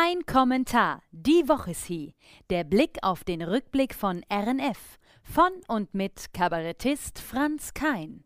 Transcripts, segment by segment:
Kein Kommentar. Die Woche ist hier. Der Blick auf den Rückblick von RNF. Von und mit Kabarettist Franz Kein.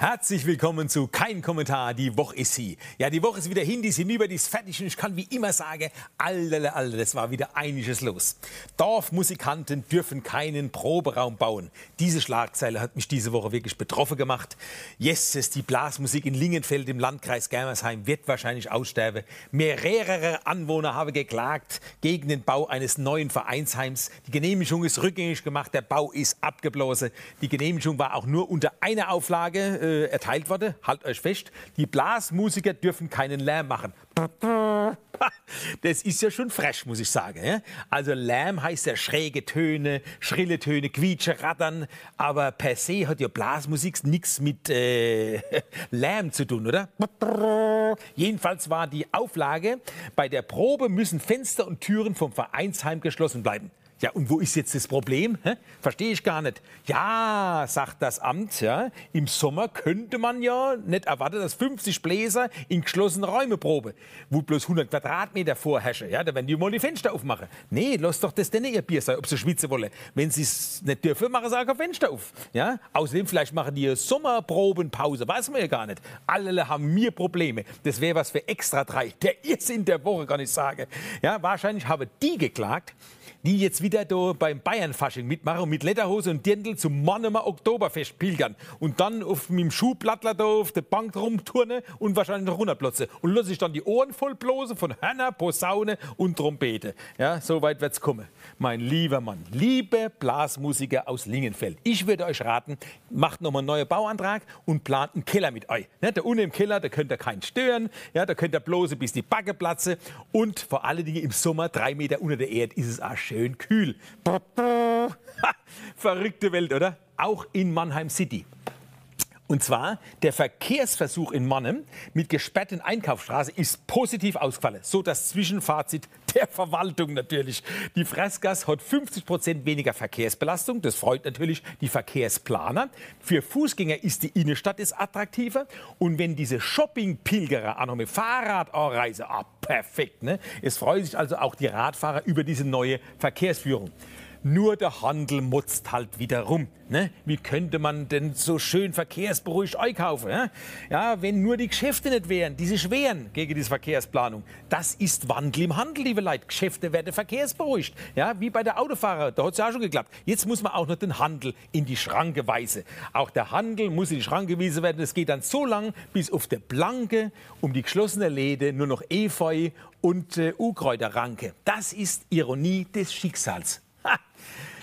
Herzlich willkommen zu Kein Kommentar, die Woche ist sie. Ja, die Woche ist wieder hin, die ist hinüber, die ist fertig und ich kann wie immer sagen, alle, alle, das war wieder einiges los. Dorfmusikanten dürfen keinen Proberaum bauen. Diese Schlagzeile hat mich diese Woche wirklich betroffen gemacht. Jesses, die Blasmusik in Lingenfeld im Landkreis Germersheim wird wahrscheinlich aussterben. Mehrere Anwohner haben geklagt gegen den Bau eines neuen Vereinsheims. Die Genehmigung ist rückgängig gemacht, der Bau ist abgeblasen. Die Genehmigung war auch nur unter einer Auflage äh, erteilt wurde. Halt euch fest, die Blasmusiker dürfen keinen Lärm machen. Das ist ja schon fresh, muss ich sagen. Also Lärm heißt ja schräge Töne, schrille Töne, quietsche, rattern. Aber per se hat ja Blasmusik nichts mit äh, Lärm zu tun, oder? Jedenfalls war die Auflage, bei der Probe müssen Fenster und Türen vom Vereinsheim geschlossen bleiben. Ja, und wo ist jetzt das Problem? Verstehe ich gar nicht. Ja, sagt das Amt, ja, im Sommer könnte man ja nicht erwarten, dass 50 Bläser in geschlossenen Räume proben, wo bloß 100 Quadratmeter vorherrschen. Ja, da werden die mal die Fenster aufmachen. Nee, lass doch das denn ihr Bier sein, ob sie schwitzen wollen. Wenn sie es nicht dürfen, machen sie auch kein Fenster auf. Ja, außerdem vielleicht machen die Sommerprobenpause, weiß man ja gar nicht. Alle haben mir Probleme. Das wäre was für extra drei. Der Irrsinn der Woche, kann ich sagen. Ja, wahrscheinlich haben die geklagt, die jetzt wieder da beim Bayern-Fasching mitmachen und mit Lederhose und Dirndl zum Mannemer Oktoberfest pilgern und dann auf mit dem Schuhblattler da auf der Bank rumturnen und wahrscheinlich noch runterplotzen und lassen sich dann die Ohren voll bloßen von Hörner, Posaune und Trompete. Ja, so weit wird's kommen. Mein lieber Mann, liebe Blasmusiker aus Lingenfeld, ich würde euch raten, macht nochmal einen neuen Bauantrag und plant einen Keller mit euch. Ja, da unten im Keller, da könnt ihr keinen stören, ja, da könnt ihr bloße bis die Backe platze und vor allen Dingen im Sommer, drei Meter unter der Erde, ist es auch schön kühl. Verrückte Welt, oder? Auch in Mannheim City. Und zwar, der Verkehrsversuch in Mannheim mit gesperrten Einkaufsstraße ist positiv ausgefallen. So das Zwischenfazit der Verwaltung natürlich. Die Fressgas hat 50 Prozent weniger Verkehrsbelastung. Das freut natürlich die Verkehrsplaner. Für Fußgänger ist die Innenstadt ist attraktiver. Und wenn diese Shopping-Pilgerer auch noch mit Fahrrad anreisen, ah, perfekt. Ne? Es freuen sich also auch die Radfahrer über diese neue Verkehrsführung. Nur der Handel mutzt halt wieder rum. Ne? Wie könnte man denn so schön verkehrsberuhigt einkaufen? Ja? ja, wenn nur die Geschäfte nicht wären, diese schweren gegen diese Verkehrsplanung. Das ist Wandel im Handel, liebe Leute. Geschäfte werden verkehrsberuhigt. Ja, wie bei der Autofahrer, da hat es ja auch schon geklappt. Jetzt muss man auch noch den Handel in die Schranke weisen. Auch der Handel muss in die Schranke gewiesen werden. Es geht dann so lang, bis auf der Blanke um die geschlossene Läde nur noch Efeu und äh, Ukräuterranke. Das ist Ironie des Schicksals.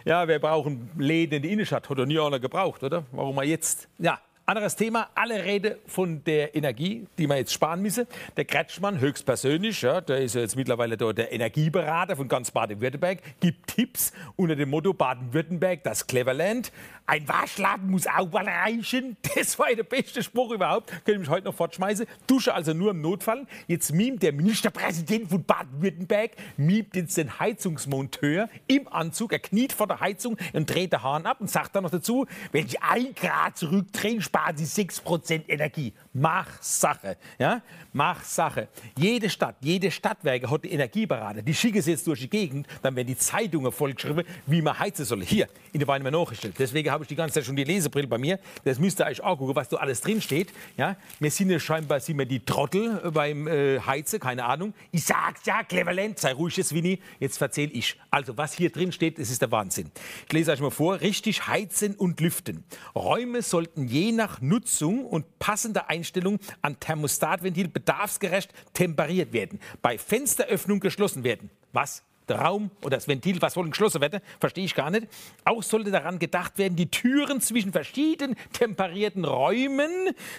Ja, wir brauchen Läden in die Innenstadt. Hat doch nie einer gebraucht, oder? Warum mal jetzt? Ja, anderes Thema, alle reden von der Energie, die wir jetzt sparen müssen. Der Kretschmann höchstpersönlich, ja, der ist ja jetzt mittlerweile der Energieberater von ganz Baden-Württemberg, gibt Tipps unter dem Motto Baden-Württemberg, das Cleverland. Ein Waschladen muss auch mal reichen. Das war der beste Spruch überhaupt. Könnte ich mich heute noch fortschmeißen. Dusche also nur im Notfall. Jetzt mimt der Ministerpräsident von Baden-Württemberg, mimt jetzt den Heizungsmonteur im Anzug. Er kniet vor der Heizung und dreht den Hahn ab und sagt dann noch dazu, wenn ich ein Grad zurückdrehen, sparen Sie 6% Energie. Mach Sache. Ja? Mach Sache. Jede Stadt, jede Stadtwerke hat Energieberater. Die schicken sie jetzt durch die Gegend. Dann werden die Zeitungen vollgeschrieben, wie man heizen soll. Hier, in der Weine Nachrichten. Deswegen habe ich die ganze Zeit schon die Lesebrille bei mir. Das müsst ihr euch auch gucken, was da alles drin steht. Ja? Wir sind ja scheinbar sind wir die Trottel beim äh, Heizen, keine Ahnung. Ich sag's ja, Cleverland, sei ruhig jetzt, Winnie. Jetzt erzähl ich. Also, was hier drin steht, das ist der Wahnsinn. Ich lese euch mal vor. Richtig heizen und lüften. Räume sollten je nach Nutzung und passender Einstellung an Thermostatventil bedarfsgerecht temperiert werden. Bei Fensteröffnung geschlossen werden. Was? der Raum oder das Ventil, was soll geschlossen werden, verstehe ich gar nicht. Auch sollte daran gedacht werden, die Türen zwischen verschiedenen temperierten Räumen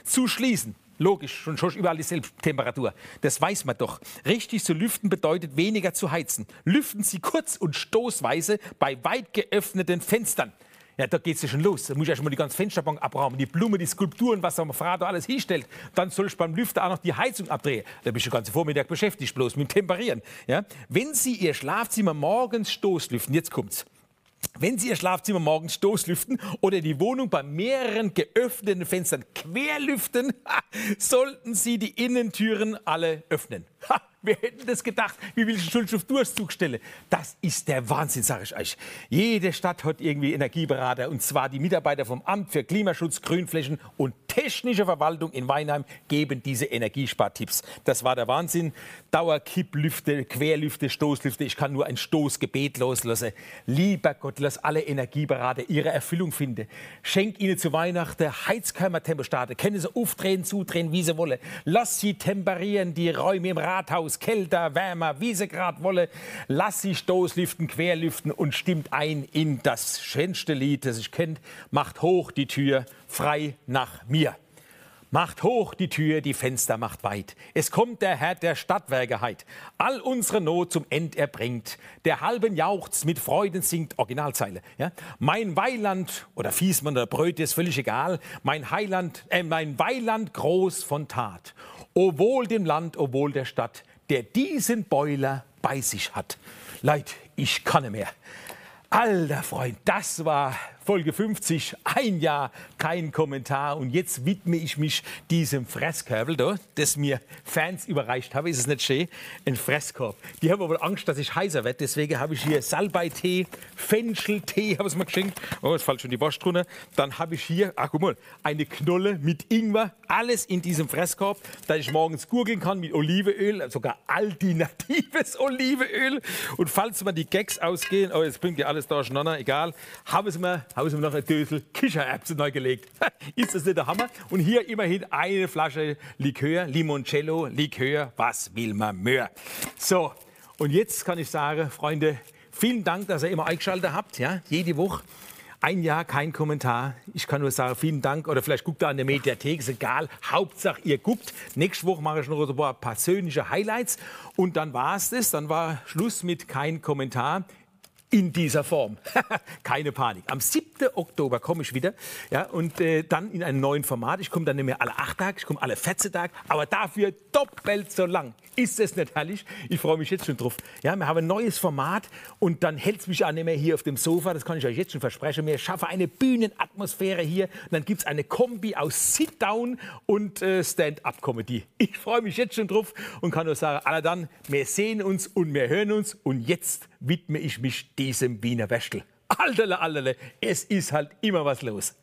zu schließen. Logisch, schon, schon überall dieselbe Temperatur. Das weiß man doch. Richtig zu lüften bedeutet weniger zu heizen. Lüften Sie kurz und stoßweise bei weit geöffneten Fenstern. Ja, da geht es ja schon los. Da muss ja schon mal die ganze Fensterbank abräumen, die Blumen, die Skulpturen, was der Frau da alles hinstellt. Dann soll ich beim Lüfter auch noch die Heizung abdrehen. Da bist du den ganzen Vormittag beschäftigt, bloß mit dem Temperieren. Ja? Wenn Sie Ihr Schlafzimmer morgens stoßlüften, jetzt kommt's. Wenn Sie Ihr Schlafzimmer morgens stoßlüften oder die Wohnung bei mehreren geöffneten Fenstern querlüften, sollten Sie die Innentüren alle öffnen. Ha, wer hätte das gedacht? Wie will ich Schuld auf Durchzug stellen? Das ist der Wahnsinn, sage ich euch. Jede Stadt hat irgendwie Energieberater und zwar die Mitarbeiter vom Amt für Klimaschutz, Grünflächen und technische Verwaltung in Weinheim geben diese Energiespartipps. Das war der Wahnsinn. Dauerkipplüfte, Querlüfte, Stoßlüfte. Ich kann nur ein Stoßgebet loslassen. Lieber Gott, lass alle Energieberater ihre Erfüllung finden. Schenk ihnen zu Weihnachten Heizkammer-Thermostate. Können sie aufdrehen, zudrehen, wie sie wollen. Lass sie temperieren, die Räume im Rathaus, kälter, wärmer, wie sie gerade wollen. Lass sie Stoßlüften, Querlüften und stimmt ein in das schönste Lied, das ich kennt. Macht hoch die Tür, frei nach mir. Macht hoch die Tür, die Fenster macht weit. Es kommt der Herr der Stadtwerke heit. All unsere Not zum End erbringt. Der halben jauchzt, mit Freuden singt, Originalzeile. Ja? Mein Weiland oder Fiesmann oder Bröte ist völlig egal. Mein Heiland, äh, mein Weiland groß von Tat. O wohl dem Land, o wohl der Stadt, der diesen Boiler bei sich hat. Leid, ich kann nicht mehr. Alter Freund, das war Folge 50, ein Jahr, kein Kommentar. Und jetzt widme ich mich diesem Fresskörbel da, das mir Fans überreicht haben. Ist es nicht schön? Ein Fresskorb. Die haben aber Angst, dass ich heißer werde. Deswegen habe ich hier Salbei-Tee, Fencheltee, habe ich mal geschenkt. Oh, jetzt fällt schon die Wurst drunter. Dann habe ich hier, ach guck mal, eine Knolle mit Ingwer. Alles in diesem Fresskorb, dass ich morgens gurgeln kann mit Olivenöl, sogar alternatives Olivenöl. Und falls mal die Gags ausgehen, oh, jetzt bringt ihr alles durcheinander, egal, habe ich mir haben sie mir noch ein Dösel Kichererbsen neu gelegt. ist das nicht der Hammer? Und hier immerhin eine Flasche Likör, Limoncello, Likör, was will man mehr? So, und jetzt kann ich sagen, Freunde, vielen Dank, dass ihr immer eingeschaltet habt, ja, jede Woche. Ein Jahr kein Kommentar. Ich kann nur sagen, vielen Dank. Oder vielleicht guckt ihr an der Mediathek, ist egal. Hauptsache, ihr guckt. Nächste Woche mache ich noch ein paar persönliche Highlights. Und dann war es das. Dann war Schluss mit kein Kommentar in dieser Form. Keine Panik. Am 7. Oktober komme ich wieder ja, und äh, dann in einem neuen Format. Ich komme dann nicht mehr alle acht Tage, ich komme alle 14 Tage, aber dafür doppelt so lang. Ist es nicht herrlich? Ich freue mich jetzt schon drauf. Ja, wir haben ein neues Format und dann hält es mich auch nicht mehr hier auf dem Sofa. Das kann ich euch jetzt schon versprechen. Wir schaffen eine Bühnenatmosphäre hier und dann gibt es eine Kombi aus Sit-Down und äh, Stand-Up-Comedy. Ich freue mich jetzt schon drauf und kann nur sagen, alle dann, wir sehen uns und wir hören uns und jetzt widme ich mich diesem Wiener Wäschel. Alterle, alterle, es ist halt immer was los.